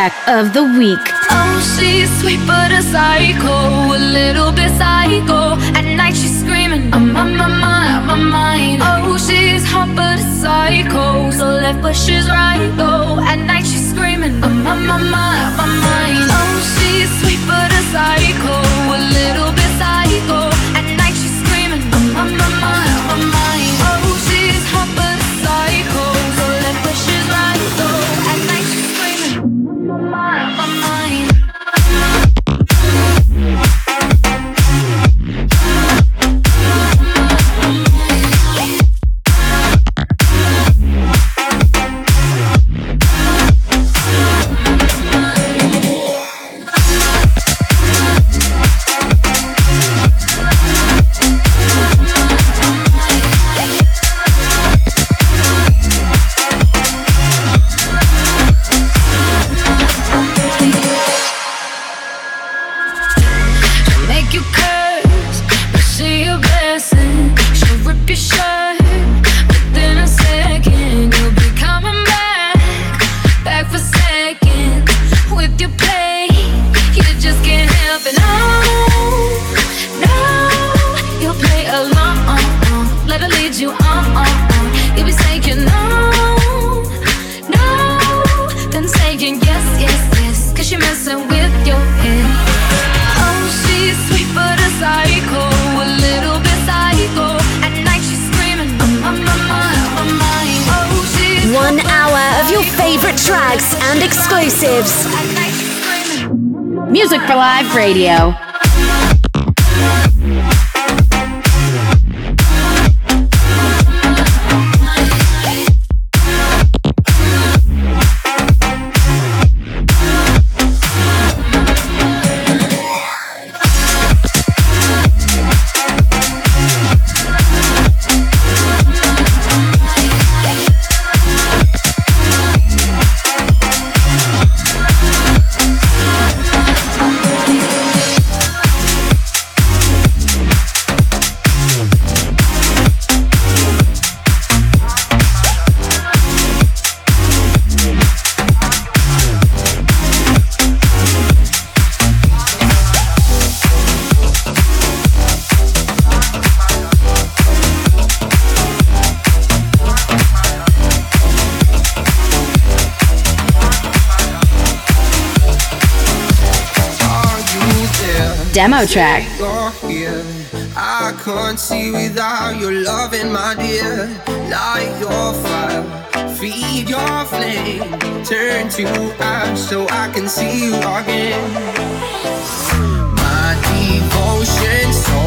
Track of the week. Oh, she's sweet but a psycho, a little bit psycho. At night she's screaming, I'm on my mind, on my. Oh, she's hot but a psycho, so left but she's right though. At night she's screaming, I'm on my mind, on my mind. Oh, she's sweet but a psycho, Demo track. I can't see without your loving, my dear. Light your fire, feed your flame. Turn to ash so I can see you again. My devotion so.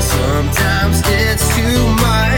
Sometimes it's too much.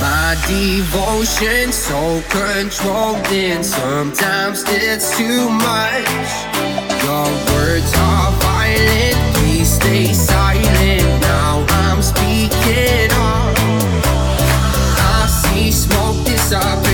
My devotion so controlled, and sometimes it's too much. Your words are violent, please stay silent. Now I'm speaking up. I see smoke disappear.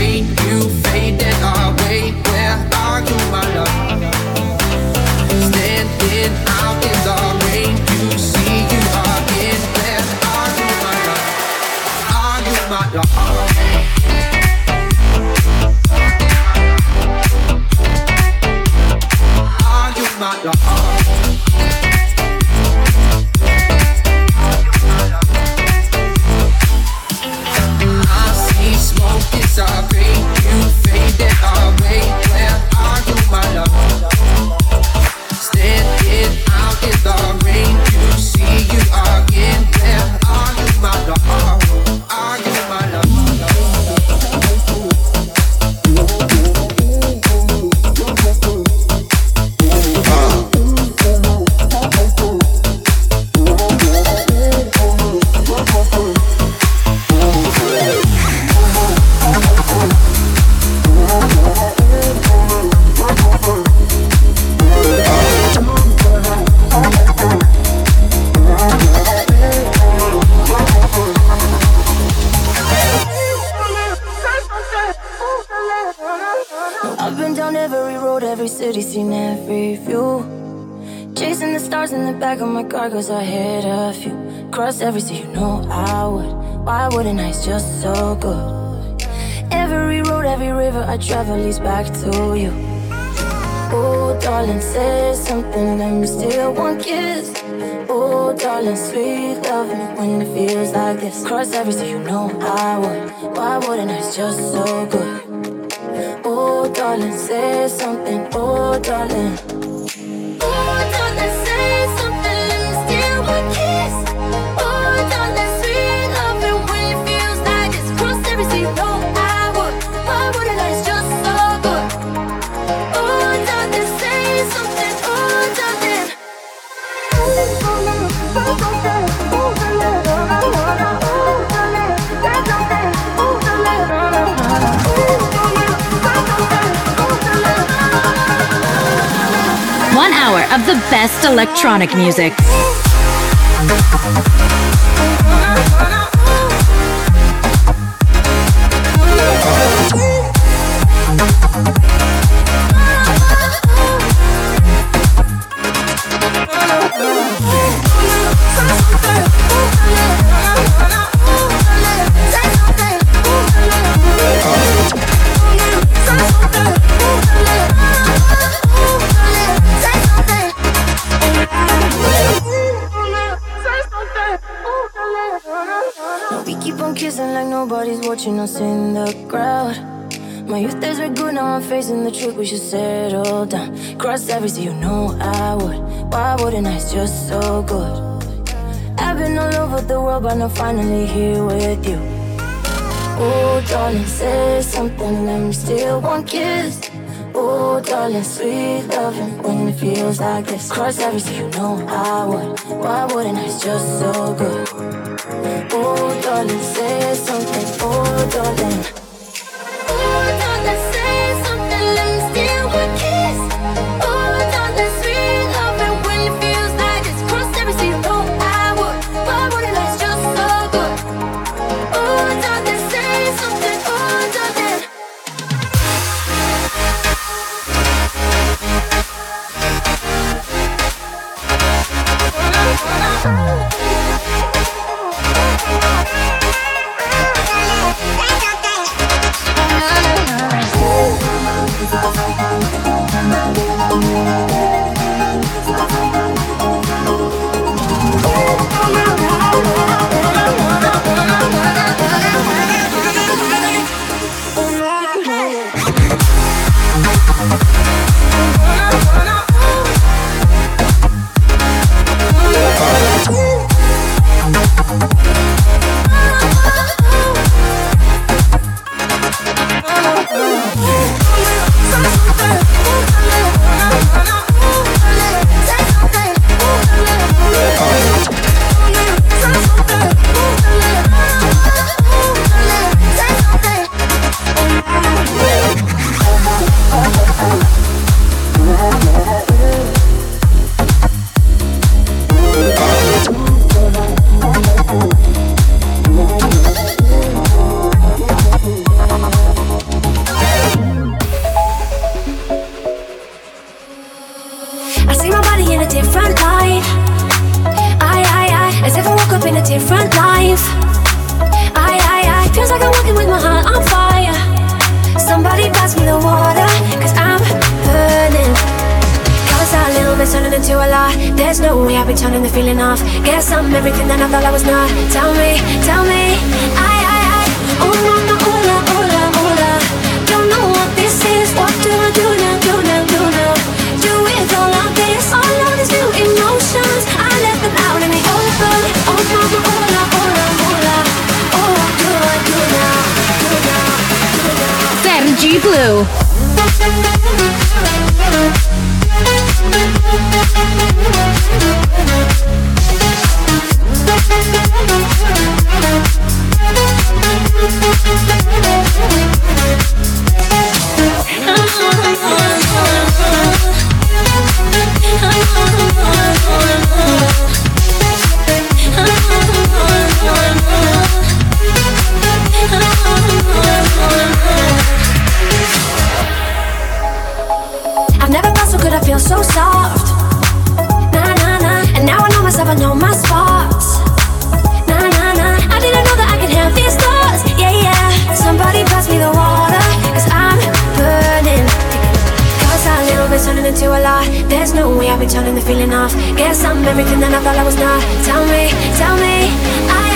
Cross every sea best electronic music. watching us in the crowd. My youth days were good, now I'm facing the truth. We should settle down. Cross every sea, you know I would. Why wouldn't I? It's just so good. I've been all over the world, but now finally here with you. Oh, darling, say something, and we still one kiss. Oh, darling, sweet loving when it feels like this. Cross every sea, you know I would. Why wouldn't I? It's just so good oh darling, say something, oh darling. Blue. good, I feel so soft. Nah, nah, nah. And now I know myself, I know my spots. Nah, nah, nah. I didn't know that I could have these thoughts. Yeah, yeah. Somebody pass me the water, cause I'm burning. Cause a little bit turning into a lot. There's no way I'll be turning the feeling off. Guess I'm everything that I thought I was not. Tell me, tell me, I,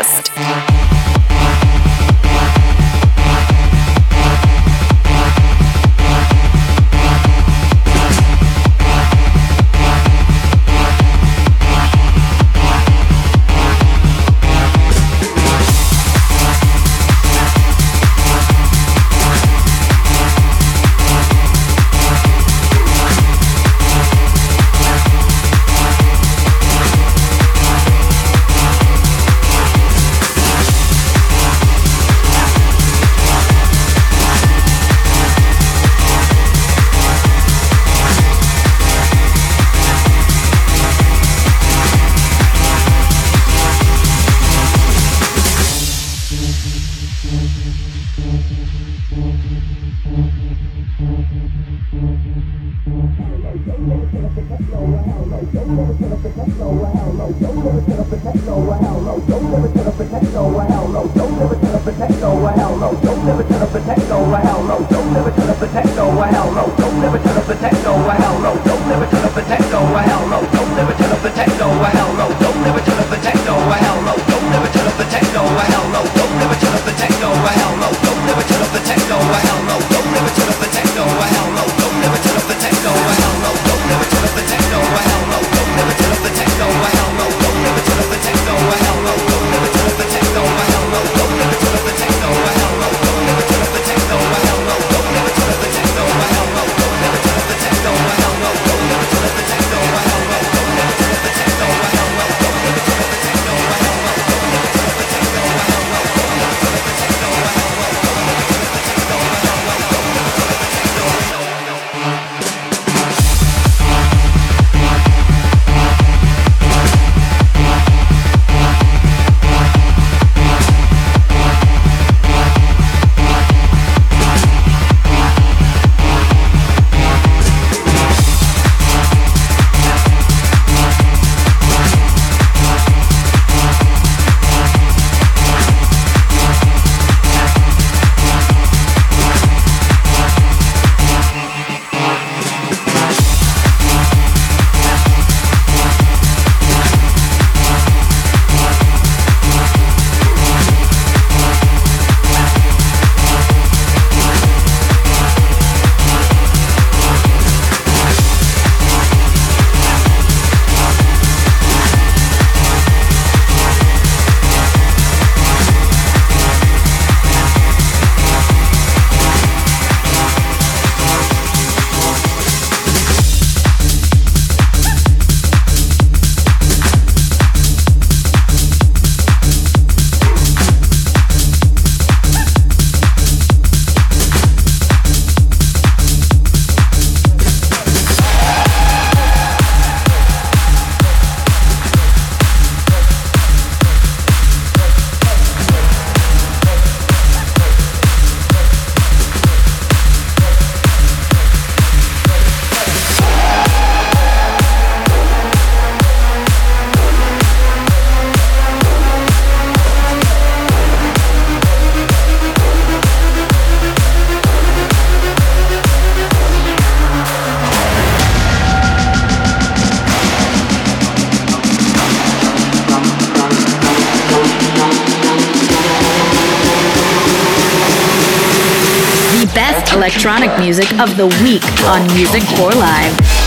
Techno, of the week on Music for Live.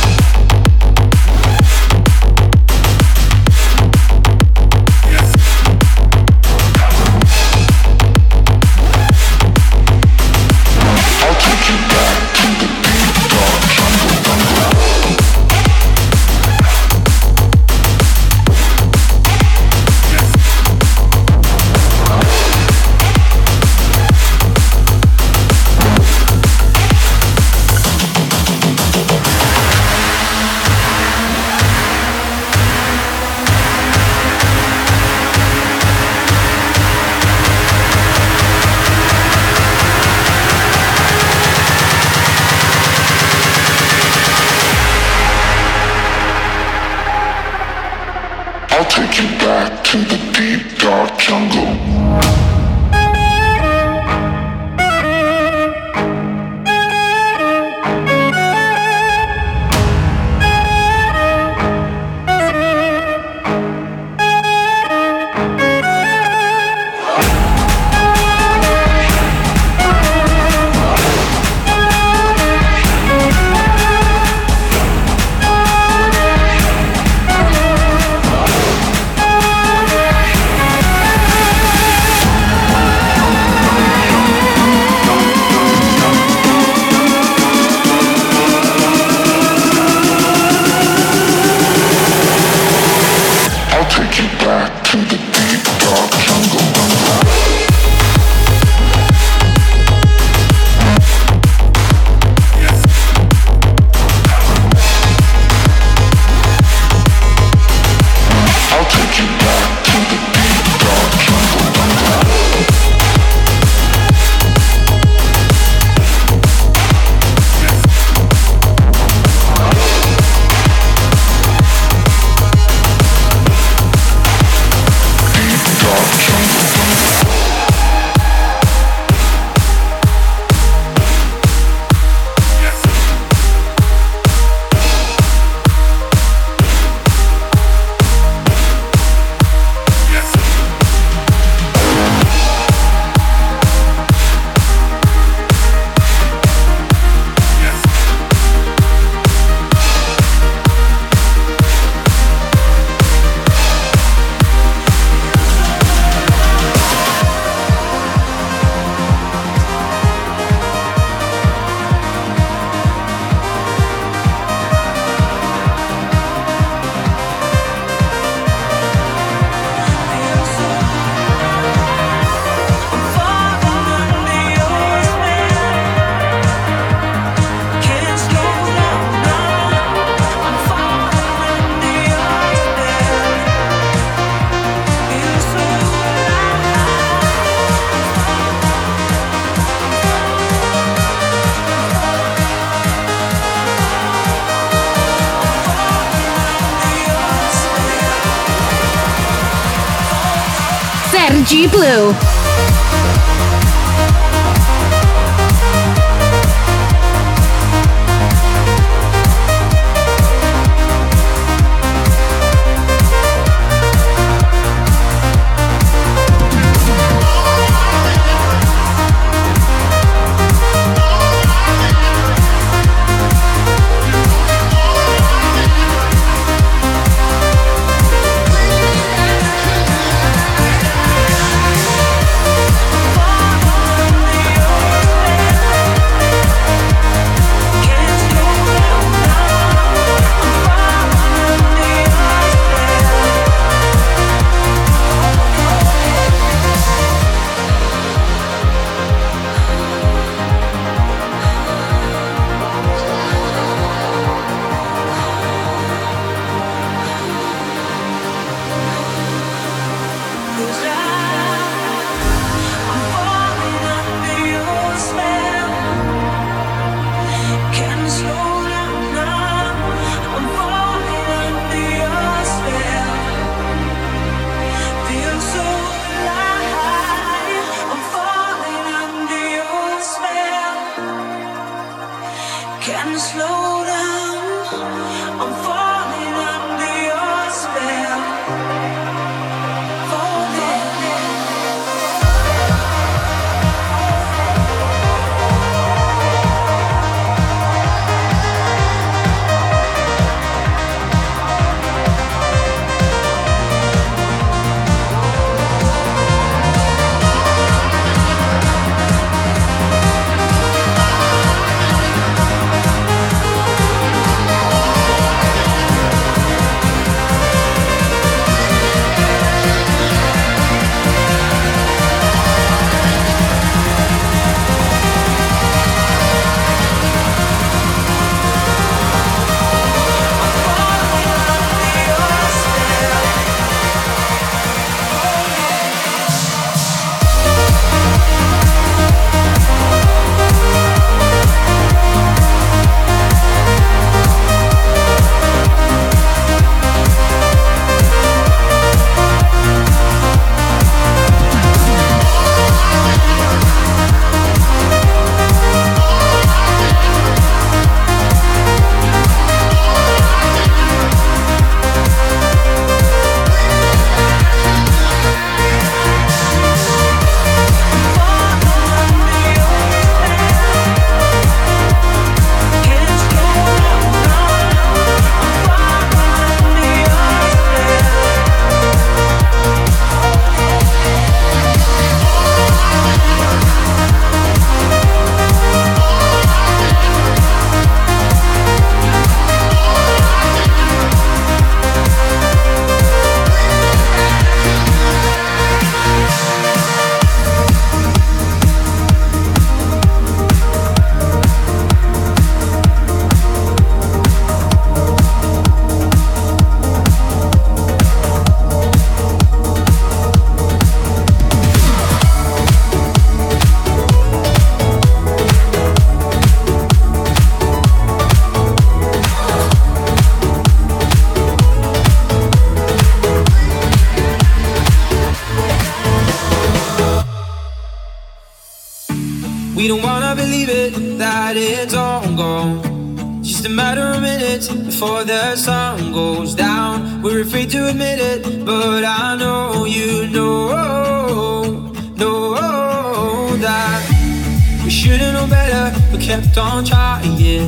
don't try it.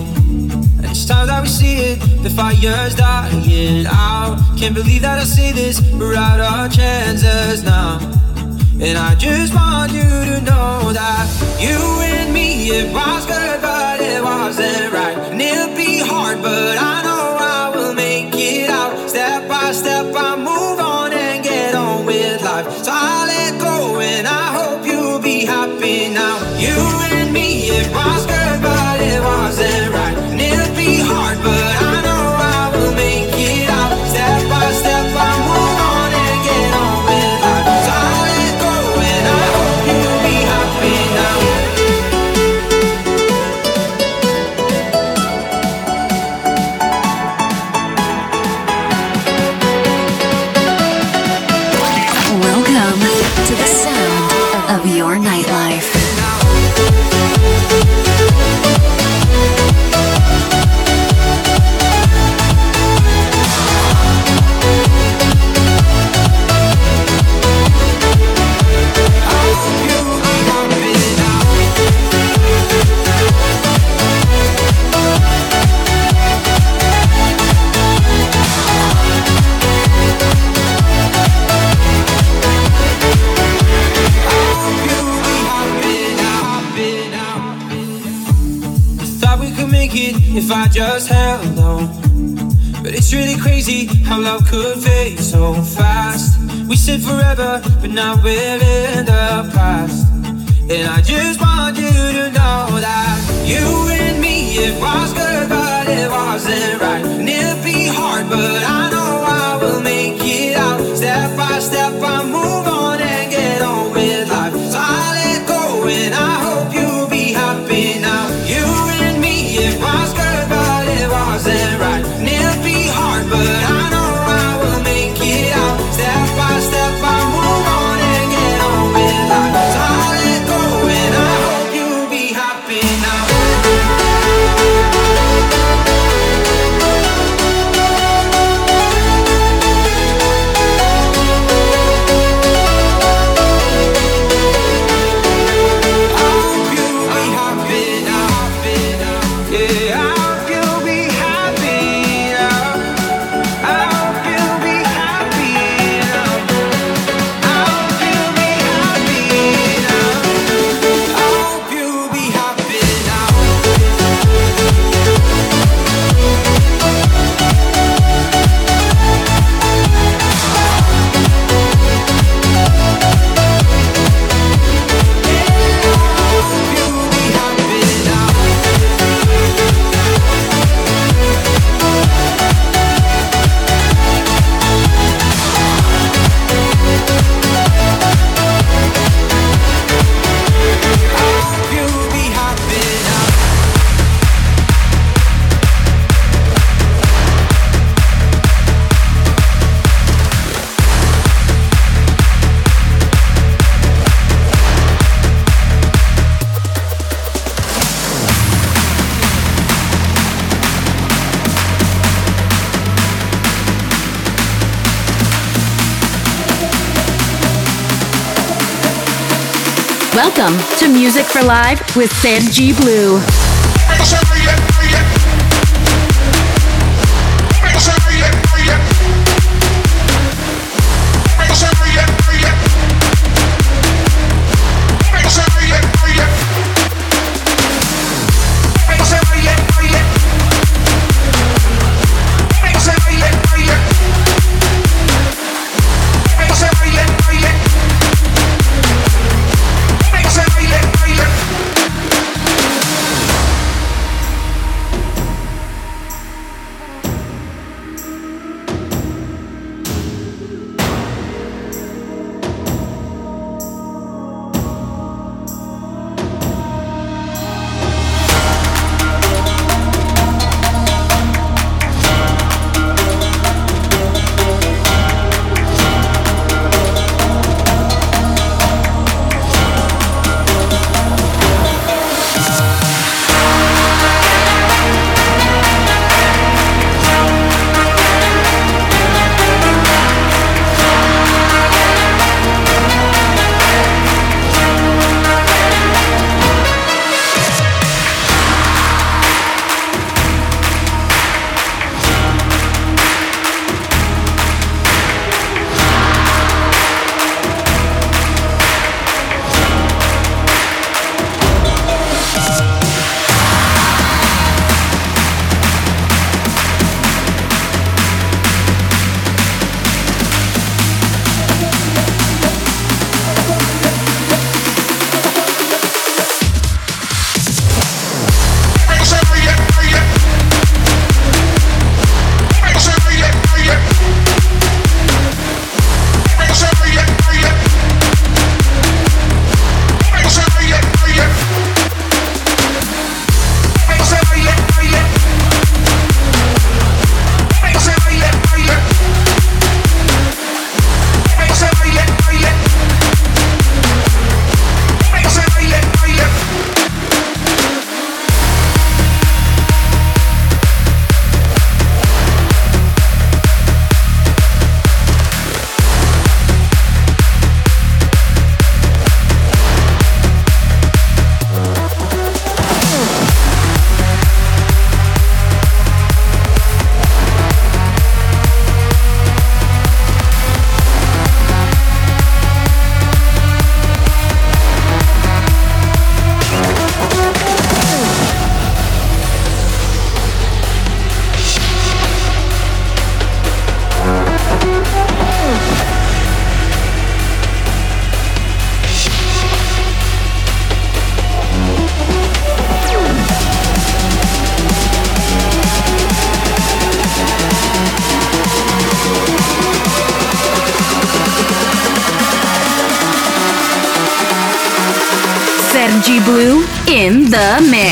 And it's time that we see it. The fire's dying out. Can't believe that I see this. We're out of chances now. And I just want you to know that you and me, it was good, but it wasn't right. And it'll be hard, but I know. Welcome to Music for Live with Sergi Blue. The mix.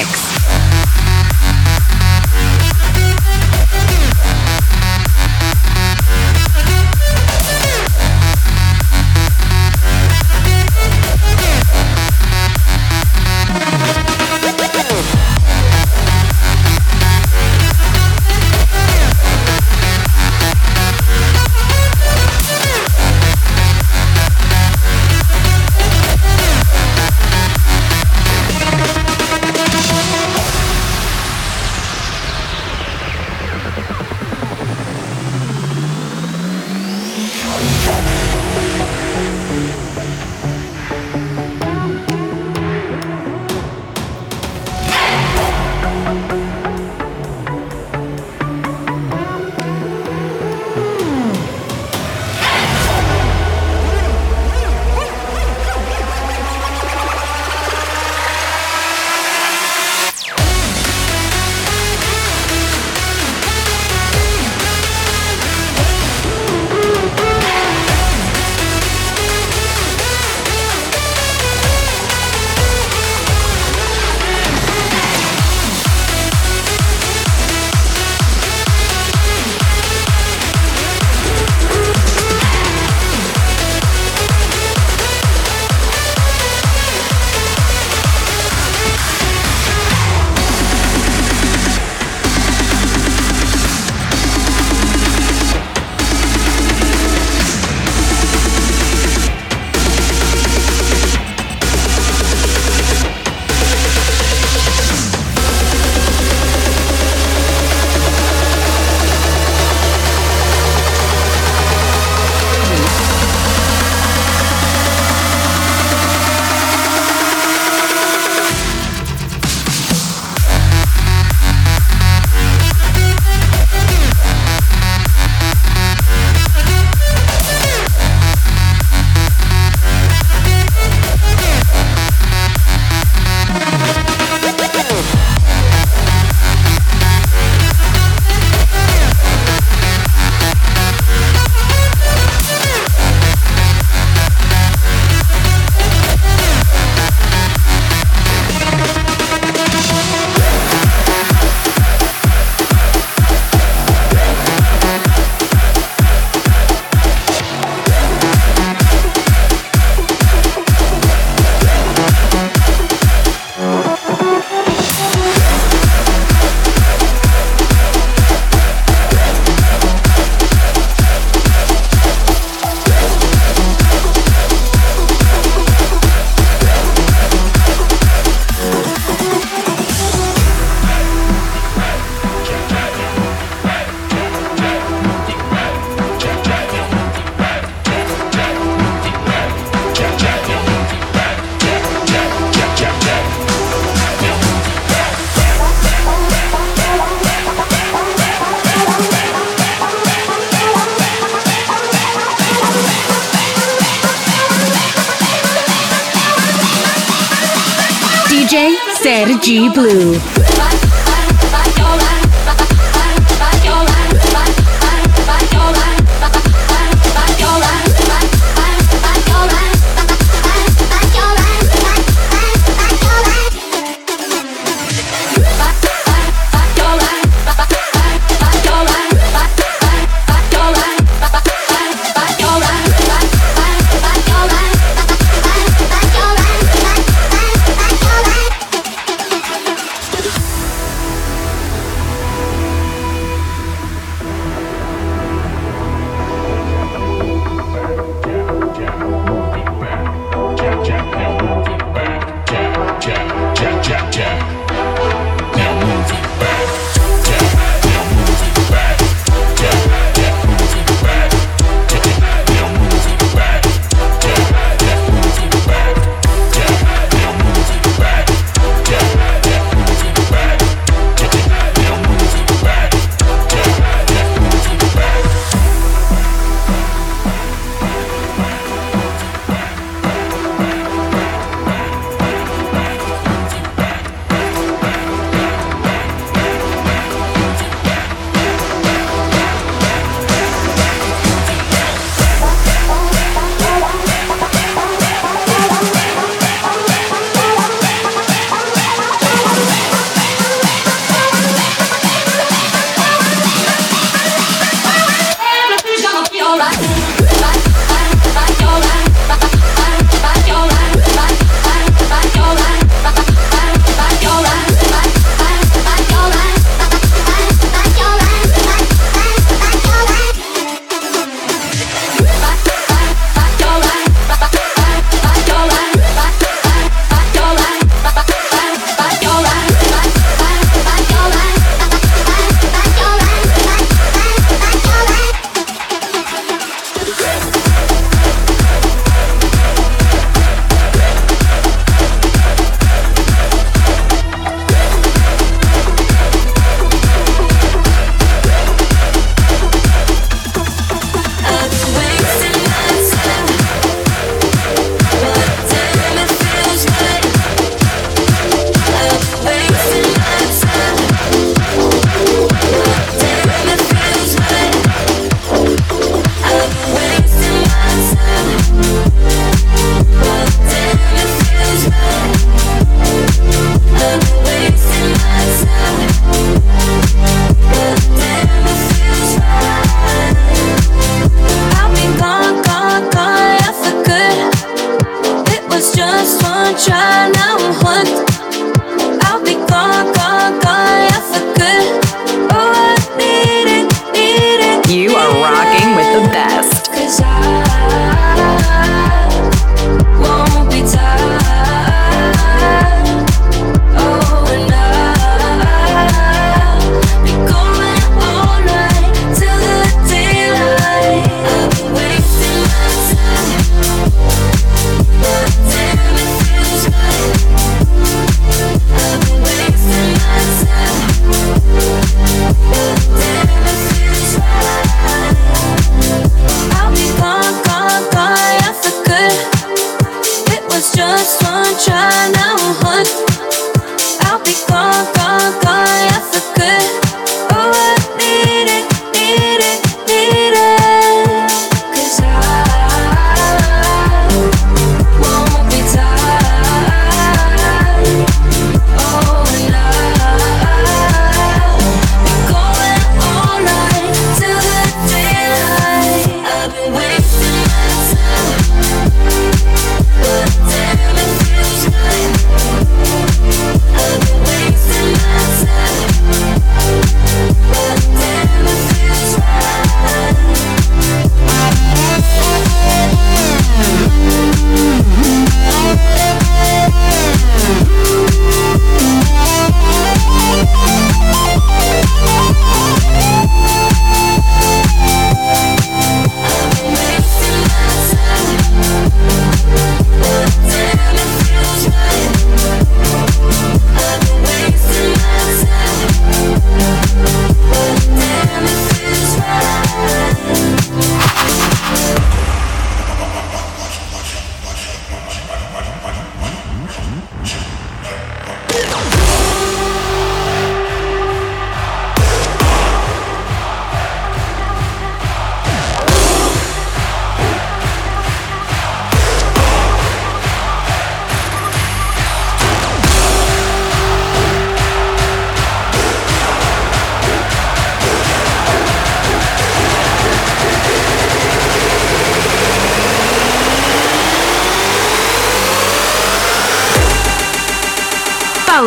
Blue.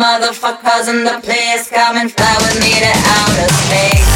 Motherfuckers in the place come and fly with me to outer space.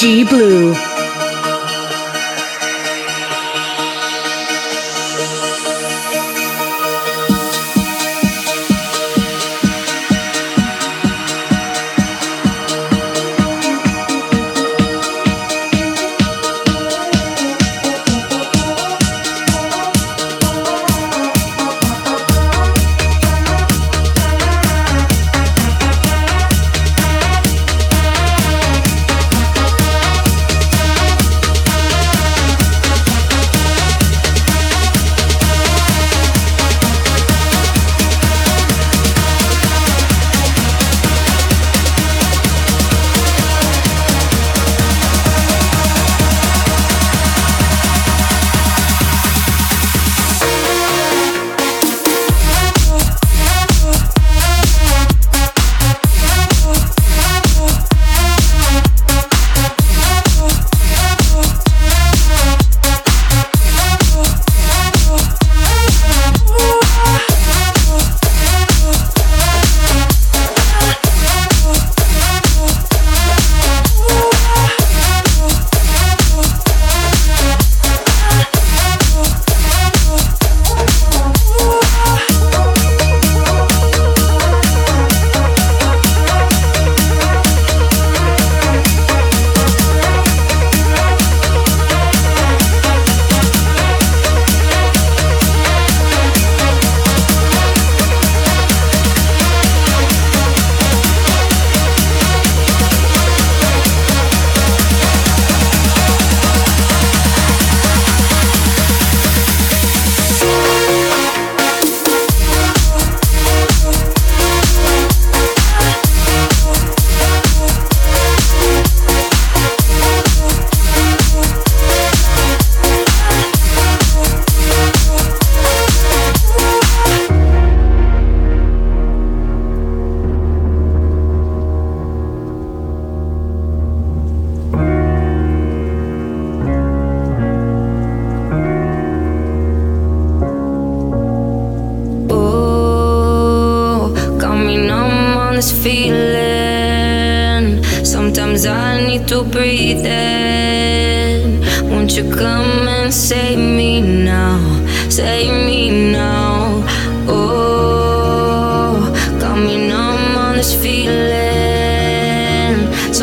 Sergi Blue.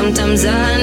With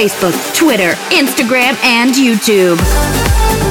Facebook, Twitter, Instagram, and YouTube.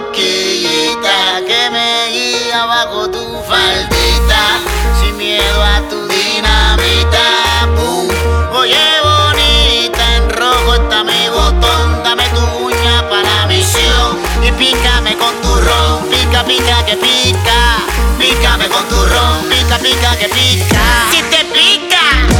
cosquillita que me guía bajo tu faldita, sin miedo a tu dinamita. Oye, bonita, en rojo está mi botón, dame tu uña para misión y pícame con tu ron, pica, pica, que pica, pícame con tu ron, pica, pica, que pica. Si te pica.